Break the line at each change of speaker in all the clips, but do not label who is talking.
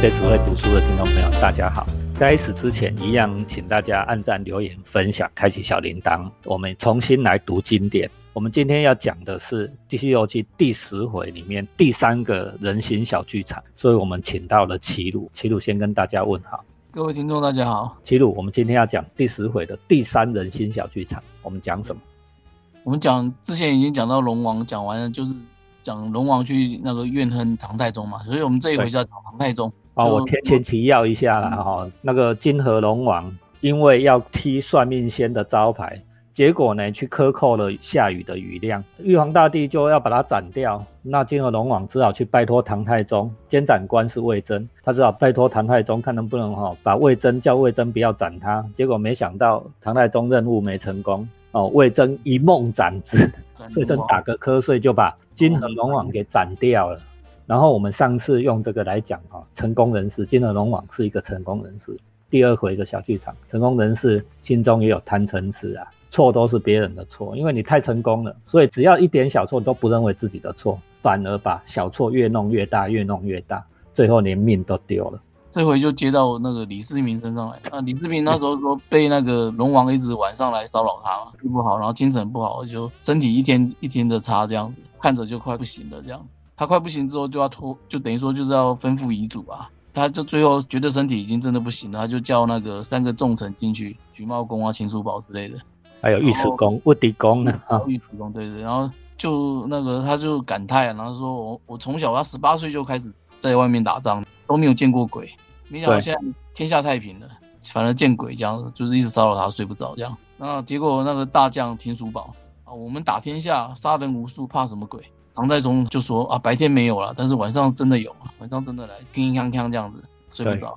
这次会读书的听众朋友，大家好。开始之前，一样请大家按赞、留言、分享、开启小铃铛。我们重新来读经典。我们今天要讲的是第七六记第十回里面第三个人形小剧场，所以我们请到了齐鲁。齐鲁先跟大家问好。
各位听众，大家好。
齐鲁，我们今天要讲第十回的第三人形小剧场。我们讲什么？
我们讲之前已经讲到龙王，讲完了就是讲龙王去那个怨恨唐太宗嘛，所以我们这一回就要讲唐太宗。
哦，我提前提要一下啦，哈，那个金河龙王因为要踢算命仙的招牌，结果呢去克扣了下雨的雨量，玉皇大帝就要把它斩掉，那金河龙王只好去拜托唐太宗，监斩官是魏征，他只好拜托唐太宗看能不能哈把魏征叫魏征不要斩他，结果没想到唐太宗任务没成功，哦，魏征一梦斩之，魏征打个瞌睡就把金河龙王给斩掉了。然后我们上次用这个来讲哈，成功人士金河龙王是一个成功人士。第二回的小剧场，成功人士心中也有贪嗔痴啊，错都是别人的错，因为你太成功了，所以只要一点小错都不认为自己的错，反而把小错越弄越大，越弄越大，最后连命都丢了。
这回就接到那个李世民身上来啊，李世民那时候说被那个龙王一直晚上来骚扰他嘛，睡不好，然后精神不好，就身体一天一天的差这样子，看着就快不行了这样。他快不行之后就要拖，就等于说就是要吩咐遗嘱啊。他就最后觉得身体已经真的不行了，他就叫那个三个重臣进去，徐茂公啊、秦叔宝之类的，
还有尉迟恭、尉迟恭呢啊。
尉迟恭对对，然后就那个他就感叹，然后说我我从小他十八岁就开始在外面打仗，都没有见过鬼，没想到现在天下太平了，反而见鬼这样，就是一直骚扰他睡不着这样。那结果那个大将秦叔宝啊，我们打天下杀人无数，怕什么鬼？唐太宗就说啊，白天没有了，但是晚上真的有啊，晚上真的来，铿锵锵这样子睡不着。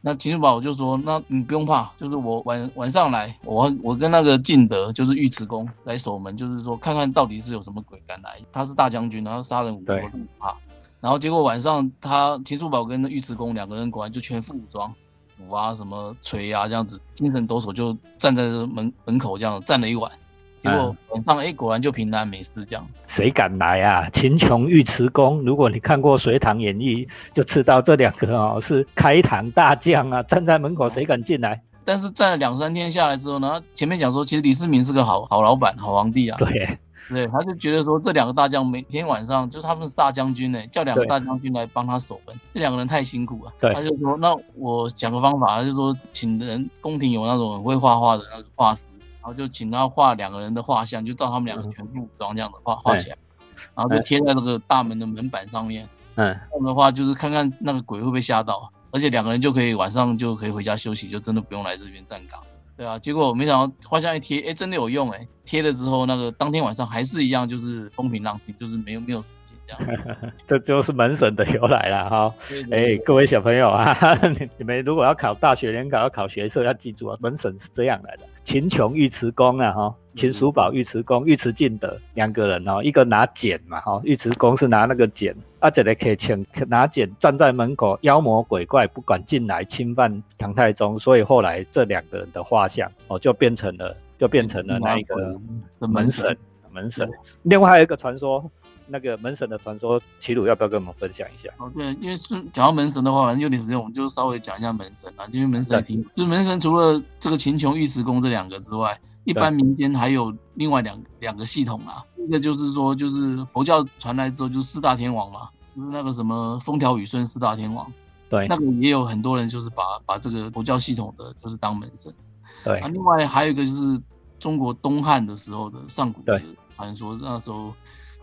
那秦叔宝就说，那你不用怕，就是我晚晚上来，我我跟那个敬德，就是尉迟恭来守门，就是说看看到底是有什么鬼敢来。他是大将军，然后杀人无数，不怕。然后结果晚上他秦叔宝跟尉迟恭两个人果然就全副武装，斧啊什么锤啊这样子，精神抖擞就站在门门口这样站了一晚。结果晚上哎，果然就平安没事这样。
谁敢来啊？秦琼、尉迟恭，如果你看过《隋唐演义》，就知道这两个哦是开膛大将啊，站在门口谁敢进来？
但是站了两三天下来之后呢，前面讲说其实李世民是个好好老板、好皇帝啊。
对
对，他就觉得说这两个大将每天晚上就是他们是大将军呢，叫两个大将军来帮他守门，这两个人太辛苦了。
对，
他就说那我讲个方法，他就说请人宫廷有那种很会画画的那个画师。然后就请他画两个人的画像，就照他们两个全副武装这样的画画起来，然后就贴在那个大门的门板上面。嗯，这样的话就是看看那个鬼会不会吓到，而且两个人就可以晚上就可以回家休息，就真的不用来这边站岗。对啊，结果没想到画像一贴，哎，真的有用哎！贴了之后，那个当天晚上还是一样，就是风平浪静，就是没有没有事情这样。
这就是门神的由来了哈。哎，各位小朋友啊，你你们如果要考大学联考要考学测，要记住啊，门神是这样来的。秦琼、尉迟恭啊，哈，秦叔宝、尉迟恭、尉迟敬德两个人哦，一个拿剪嘛，哈，尉迟恭是拿那个剪，啊，这个可以请拿剪站在门口，妖魔鬼怪不敢进来侵犯唐太宗，所以后来这两个人的画像哦，就变成了，就变成了那一个门神。门神，另外还有一个传说，那个门神的传说，齐鲁要不要跟我们分享一下？
哦，对，因为讲到门神的话，反正有点时间，我们就稍微讲一下门神啊。因为门神挺，就是门神除了这个秦琼、尉迟恭这两个之外，一般民间还有另外两两个系统啊。一个就是说，就是佛教传来之后，就四大天王嘛，就是那个什么风调雨顺四大天王。
对，
那个也有很多人就是把把这个佛教系统的就是当门神。
对，
啊，另外还有一个就是中国东汉的时候的上古的。传说那时候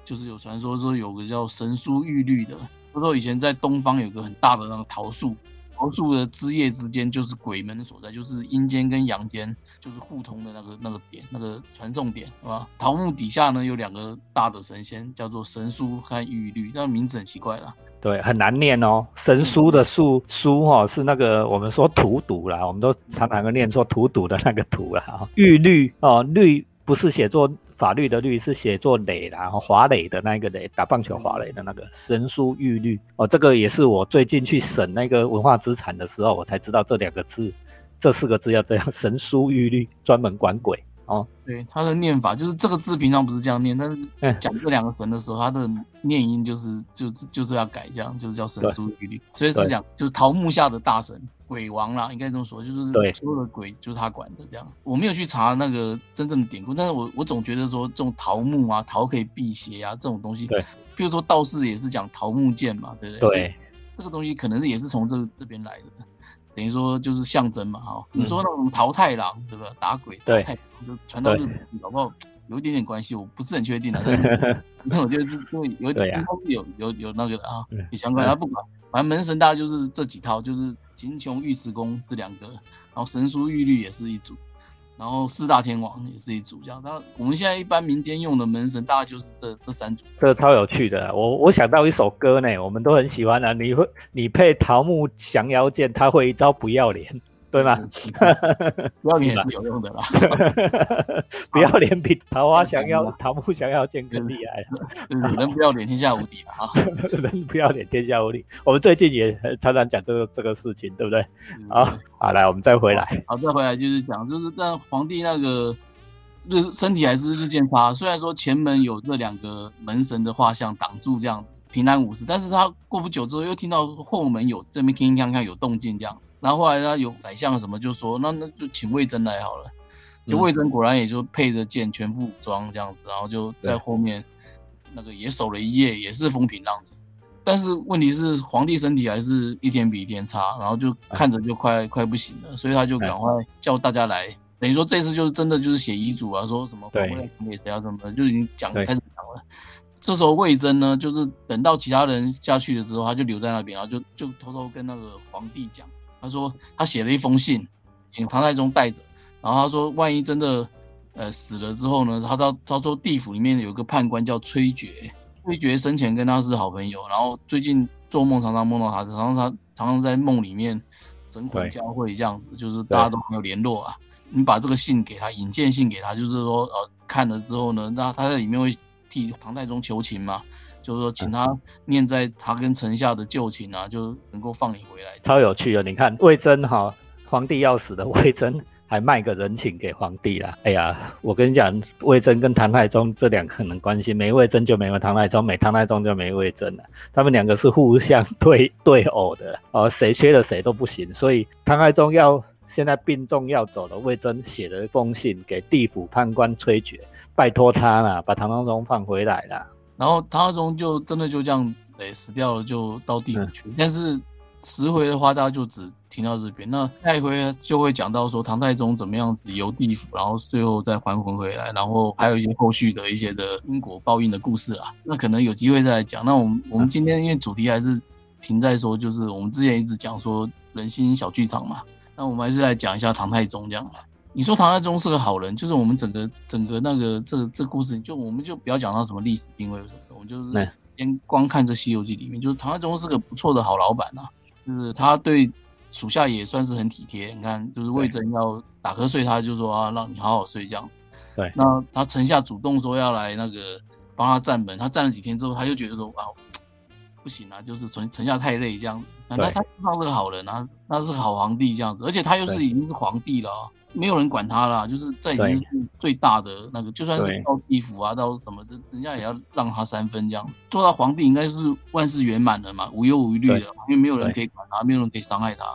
就是有传说说有个叫神书玉律的，他说以前在东方有个很大的那个桃树，桃树的枝叶之间就是鬼门所在，就是阴间跟阳间就是互通的那个那个点，那个传送点，是吧？桃木底下呢有两个大的神仙，叫做神书和玉律，那名字很奇怪啦。
对，很难念哦。神书的书书哈是那个我们说荼毒啦，我们都常常会念错荼毒的那个荼啦。玉律哦，律不是写作。法律的律是写作垒然后华磊的那个垒，打棒球华磊的那个神书玉律哦，这个也是我最近去审那个文化资产的时候，我才知道这两个字，这四个字要这样神书玉律，专门管鬼。哦。
对，他的念法就是这个字平常不是这样念，但是
嗯。
讲这两个神的时候，他的念音就是就是就是要改，这样就是叫神书玉律，所以是讲就是桃木下的大神鬼王啦，应该这么说，就是所有的鬼就是他管的这样。我没有去查那个真正的典故，但是我我总觉得说这种桃木啊，桃可以辟邪啊，这种东西，
对，
比如说道士也是讲桃木剑嘛，对不对？
对，
这个东西可能是也是从这这边来的，等于说就是象征嘛，哈、你
嗯
说那种桃太郎，对吧？打鬼，
对
桃太郎就传到日本去，搞不好有一点点关系，我不是很确定啊，但是 那我觉得就就有点应该是有有有那个的啊
嗯，
有相关，
嗯
他不管，反正门神大概就是这几套，就是秦琼尉迟恭是两个，然后神书玉律也是一组。然后四大天王也是一组，这样。那我们现在一般民间用的门神，大概就是这这三组。
这个超有趣的。我我想到一首歌呢，我们都很喜欢啊。你会你配桃木降妖剑，他会一招不要脸，对吗？
不要脸也是有用的啦。
不要脸比桃花降妖、桃木降妖剑更厉害啊。
对对，人不要脸，天下无敌了啊！
人不要脸，天下无敌。我们最近也常常讲这个这个事情，对不对？好，好，来，我们再回来。
好，再回来就是讲，就是但皇帝那个日身体还是日渐差。虽然说前门有这两个门神的画像挡住这样平安无事，但是他过不久之后又听到后门有这边铿铿锵锵有动静这样，然后后来他有宰相什么就说，那那就请魏征来好了。就
嗯
魏征果然也就配着剑，全副武装这样子，然后就在后面那个也守了一夜，也是风平浪静。但是问题是，皇帝身体还是一天比一天差，然后就看着就快、快不行了，所以他就赶快叫大家来，等于说这次就是真的就是写遗嘱啊，说什么
对
皇位给谁啊什么的，就已经讲开始讲了。这时候魏征呢，就是等到其他人下去了之后，他就留在那边，然后就就偷偷跟那个皇帝讲，他说他写了一封信，请唐太宗带着，然后他说万一真的呃死了之后呢，他到他说地府里面有个判官叫崔珏，崔珏生前跟他是好朋友，然后最近做梦常常梦到他，常常他常常在梦里面神魂交汇这样子，就是大家都没有联络啊。你把这个信给他，引荐信给他，就是说呃看了之后呢，那他在里面会替唐太宗求情嘛，就是说请他念在他跟臣下的旧情啊，就能够放你回来。
超有趣的。你看魏征哈，皇帝要死的魏征还卖个人情给皇帝啦。哎呀，我跟你讲，魏征跟唐太宗这两个人关系，没魏征就没有唐太宗，没唐太宗就没魏征了。他们两个是互相对对偶的哦，谁缺了谁都不行。所以唐太宗要现在病重要走了，魏征写了一封信给地府判官崔珏，拜托他啦，把唐太宗放回来啦。
然后唐太宗就真的就这样子，诶、死掉了，就到地府去。但是十回的话，大家就只停到这边。那下一回就会讲到说唐太宗怎么样子游地府，然后最后再还魂回来，然后还有一些后续的一些的因果报应的故事啊。那可能有机会再来讲。那我们我们今天因为主题还是停在说，就是我们之前一直讲说人心小剧场嘛，那我们还是来讲一下唐太宗这样。你说唐太宗是个好人，就是我们整个整个那个这个这个故事，就我们就不要讲到什么历史定位什么的，我们就是先光看这《西游记》里面，就是唐太宗是个不错的好老板啊，就是他对属下也算是很体贴。你看，就是魏征要打瞌睡，他就说啊，让你好好睡这样。
对
那他臣下主动说要来那个帮他站门，他站了几天之后，他就觉得说啊，不行啊，就是臣臣下太累这样子。那他
对
他他是个好人啊，那是好皇帝这样子，而且他又是已经是皇帝了啊、没有人管他啦，就是在已经是最大的那个，就算是到地府啊，到什么的，人家也要让他三分这样。做到皇帝应该是万事圆满的嘛，无忧无虑的，因为没有人可以管他，没有人可以伤害他。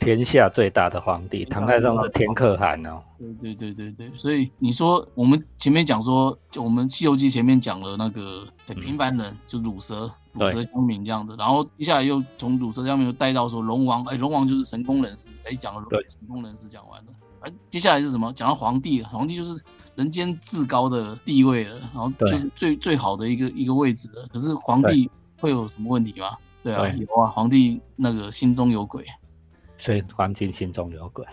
天下最大的皇帝，唐太宗是天可汗哦。
对对对对对，所以你说我们前面讲说，就我们《西游记》前面讲了那个对平凡人，就乳蛇、乳蛇乡民这样子，然后接下来又从乳蛇乡民又带到说龙王，哎，龙王就是成功人士，哎，讲了
对。
成功人士讲完了，哎，接下来是什么？讲到皇帝，皇帝就是人间至高的地位了，然后就是最最好的一个一个位置了。可是皇帝会有什么问题吗？对啊，
对
有啊，皇帝那个心中有鬼，
所以皇帝心中有鬼，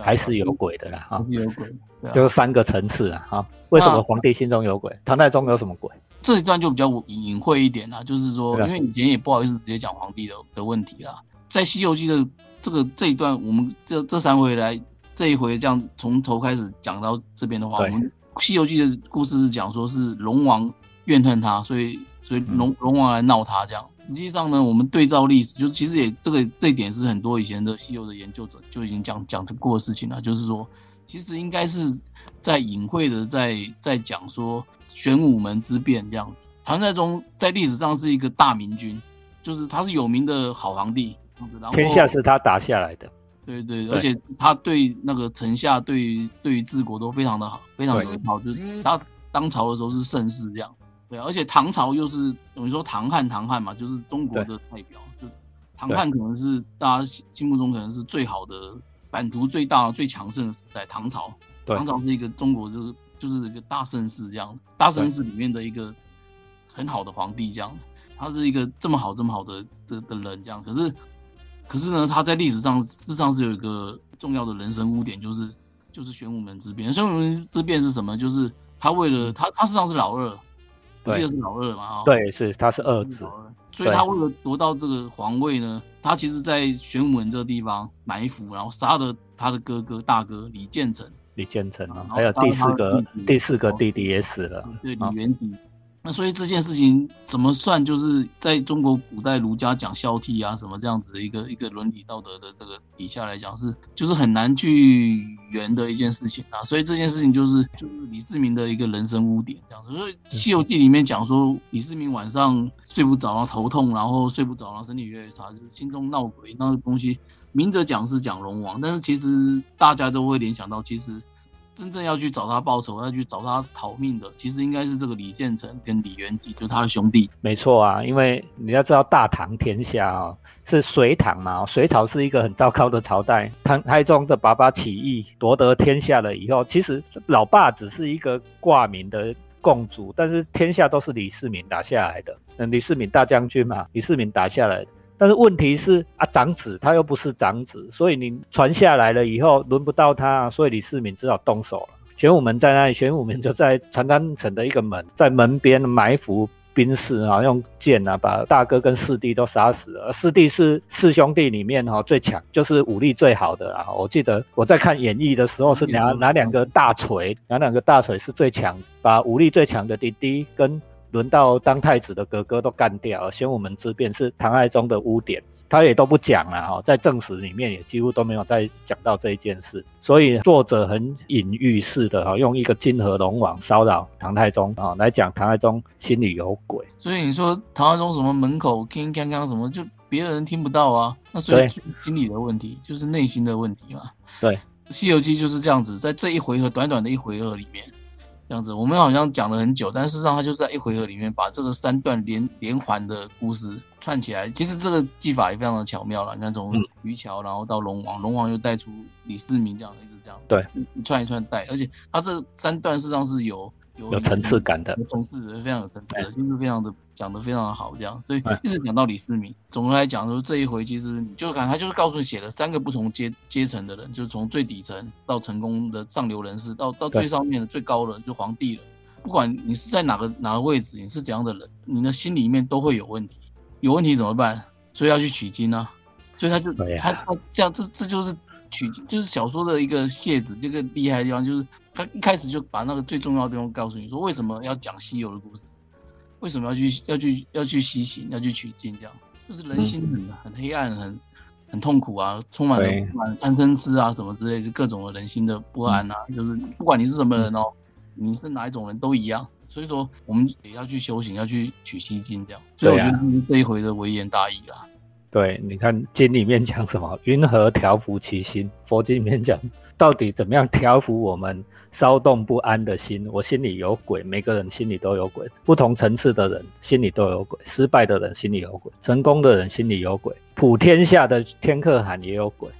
还是有鬼的啦哈
皇。帝有鬼。
就三个层次啊哈。为什么皇帝心中有鬼？唐太宗有什么鬼？
这一段就比较隐隐晦一点啦，就是说，因为以前也不好意思直接讲皇帝的的问题啦，在《西游记》的这个这一段，我们这这三回来，这一回这样从头开始讲到这边的话，我们《西游记》的故事是讲说是龙王怨恨他，所以所以龙
嗯
龙王来闹他这样。实际上呢，我们对照历史，就其实也这个这一点是很多以前的西游的研究者就已经讲讲过的事情了，就是说，其实应该是在隐晦的在在讲说玄武门之变这样子。唐太宗在历史上是一个大明君，就是他是有名的好皇帝，然后
天下是他打下来的。
对对，而且他对那个臣下，对于对于治国都非常的好，非常友好。就是他当朝的时候是盛世这样，对。而且唐朝又是等于说唐汉，唐汉嘛，就是中国的代表。就唐汉可能是大家心目中可能是最好的版图最大、最强盛的时代。唐朝，唐朝是一个中国就是就是一个大盛世这样，大盛世里面的一个很好的皇帝这样。他是一个这么好、这么好的的的人这样，可是。可是呢，他在历史上事实上是有一个重要的人生污点，就是就是玄武门之变。玄武门之变是什么？就是他为了他他事实上是老二，我记得是老二嘛？
对，是他是二子，
所以他为了夺到这个皇位呢，他其实在玄武门这个地方埋伏，然后杀了他的哥哥大哥李建成，
李建成啊，还有第四个第四个弟弟也死了，
对，李元吉。那所以这件事情怎么算？就是在中国古代儒家讲孝悌啊，什么这样子的一个一个伦理道德的这个底下来讲，是就是很难去圆的一件事情啊。所以这件事情就是就是李世民的一个人生污点这样子。所以《西游记》里面讲说，李世民晚上睡不着，然后头痛，然后睡不着，然后身体越来越差，就是心中闹鬼那个东西。明着讲是讲龙王，但是其实大家都会联想到，其实。真正要去找他报仇，要去找他讨命的，其实应该是这个李建成跟李元吉，就是他的兄弟。
没错啊，因为你要知道，大唐天下啊是隋唐嘛，隋朝是一个很糟糕的朝代。唐太宗的爸爸起义夺得天下了以后，其实老爸只是一个挂名的共主，但是天下都是李世民打下来的。嗯，李世民大将军嘛，李世民打下来的。但是问题是啊，长子他又不是长子，所以你传下来了以后轮不到他，所以李世民只好动手了。玄武门在那里，玄武门就在长安城的一个门，在门边埋伏兵士啊，用剑啊把大哥跟四弟都杀死了。四弟是四兄弟里面哈最强，就是武力最好的啊。我记得我在看演义的时候是拿拿两个大锤，拿两个大锤是最强，把武力最强的弟弟跟。轮到当太子的哥哥都干掉，玄武门之变是唐太宗的污点，他也都不讲了哈，在正史里面也几乎都没有再讲到这一件事，所以作者很隐喻式的哈，用一个金河龙王骚扰唐太宗啊来讲唐太宗心里有鬼。
所以你说唐太宗什么门口铿铿锵锵什么，就别人听不到啊，那所以心理的问题就是内心的问题嘛。
对，《
西游记》就是这样子，在这一回合短短的一回合里面。这样子，我们好像讲了很久，但事实上他就在一回合里面把这个三段连连环的故事串起来。其实这个技法也非常的巧妙了。你看，从渔桥，然后到龙王，龙王又带出李世民，这样一直这样，
对，
一串一串带。而且他这三段事实上是有
有层次感的，
层次非常有层次，就是非常的讲的非常的好，这样。所以一直讲到李世民，总的来讲说这一回，其实你就看他就是告诉你写了三个不同阶阶层的人，就是从最底层到成功的上流人士，到到最上面的最高的就皇帝了。不管你是在哪个哪个位置，你是怎样的人，你的心里面都会有问题。有问题怎么办？所以要去取经啊。所以他就他他这样，这这就是取经，就是小说的一个谢子，这个厉害的地方就是。他一开始就把那个最重要的地方告诉你说，为什么要讲西游的故事？为什么要去要去要去西行，要去取经？这样就是人心很很黑暗，很很痛苦啊，充满了贪嗔痴啊什么之类，就各种的人心的不安啊。就是不管你是什么人哦，你是哪一种人都一样。所以说，我们也要去修行，要去取西经这样。所以我觉得这一回的微言大义啦。
对，你看经里面讲什么？云何调伏其心？佛经里面讲。到底怎么样调伏我们骚动不安的心？我心里有鬼，每个人心里都有鬼，不同层次的人心里都有鬼，失败的人心里有鬼，成功的人心里有鬼，普天下的天可汗也有鬼。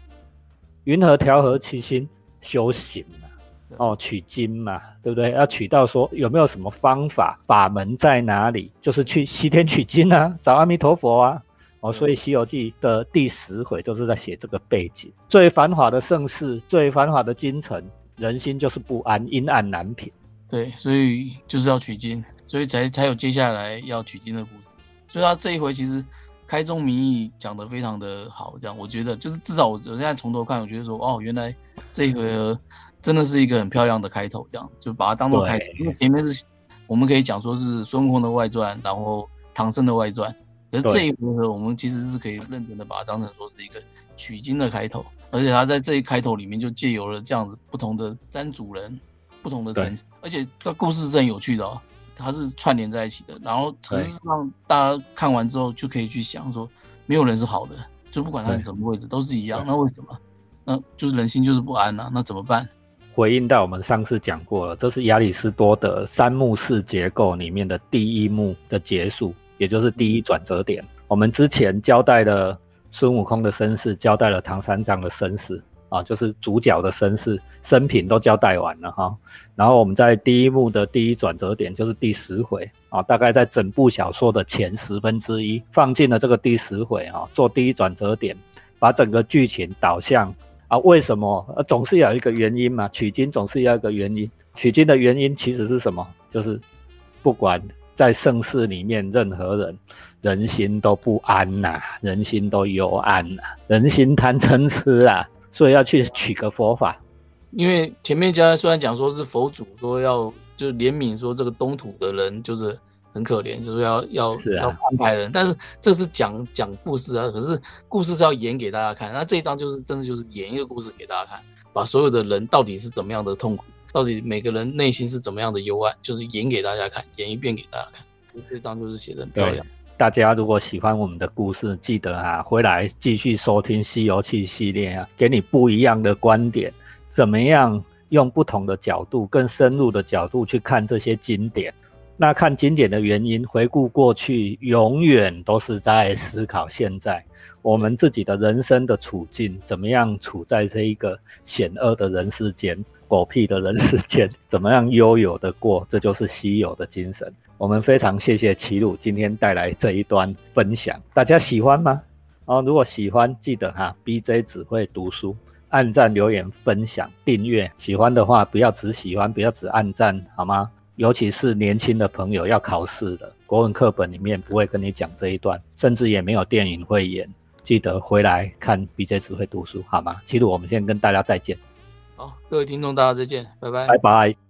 云何调和其心？修行嘛，哦，取经嘛，对不对？要取到说有没有什么方法法门在哪里？就是去西天取经啊，找阿弥陀佛啊。哦，所以《西游记》的第十回就是在写这个背景。最繁华的盛世，最繁华的京城，人心就是不安，阴暗难平。
对，所以就是要取经，所以才才有接下来要取经的故事。所以他这一回其实开宗明义讲得非常的好，这样我觉得就是至少我我现在从头看，我觉得说哦，原来这一回合真的是一个很漂亮的开头，这样就把它当做开头。因为前面是我们可以讲说是孙悟空的外传，然后唐僧的外传。可是这一回合，我们其实是可以认真的把它当成说是一个取经的开头。而且他在这一开头里面就借由了这样子不同的三组人、不同的层次，而且这故事是很有趣的哦，它是串联在一起的。然后可是让大家看完之后就可以去想说，没有人是好的，就不管他是什么位置都是一样。那为什么？那就是人心就是不安呐。那怎么办？
回应到我们上次讲过了，这是亚里士多德三幕式结构里面的第一幕的结束，也就是第一转折点。我们之前交代了孙悟空的身世，交代了唐三藏的身世啊，就是主角的身世生平都交代完了哈。然后我们在第一幕的第一转折点，就是第十回啊，大概在整部小说的前十分之一放进了这个第十回啊，做第一转折点，把整个剧情导向啊，为什么？呃，总是有一个原因嘛，取经总是要一个原因。取经的原因其实是什么？就是不管在盛世里面任何人。人心都不安呐，人心都幽暗呐，人心贪嗔痴啊，所以要去取个佛法。
因为前面家虽然讲说是佛祖说要就怜悯说这个东土的人就是很可怜，就是要要要安排人，但是这是讲讲故事啊，可是故事是要演给大家看。那这一章就是真的就是演一个故事给大家看，把所有的人到底是怎么样的痛苦，到底每个人内心是怎么样的幽暗，就是演给大家看，演一遍给大家看。这张就是写的很漂亮。
大家如果喜欢我们的故事，记得啊，回来继续收听《西游记》系列啊，给你不一样的观点，怎么样用不同的角度、更深入的角度去看这些经典？那看经典的原因，回顾过去，永远都是在思考现在我们自己的人生的处境，怎么样处在这一个险恶的人世间、狗屁的人世间，怎么样悠游的过？这就是西游的精神。我们非常谢谢齐鲁今天带来这一段分享，大家喜欢吗？哦，如果喜欢，记得哈，BJ 只会读书，按赞、留言、分享、订阅。喜欢的话，不要只喜欢，不要只按赞，好吗？尤其是年轻的朋友要考试的，国文课本里面不会跟你讲这一段，甚至也没有电影会演。记得回来看 BJ 只会读书，好吗？齐鲁，我们先跟大家再见。
好，各位听众，大家再见，拜拜，
拜拜。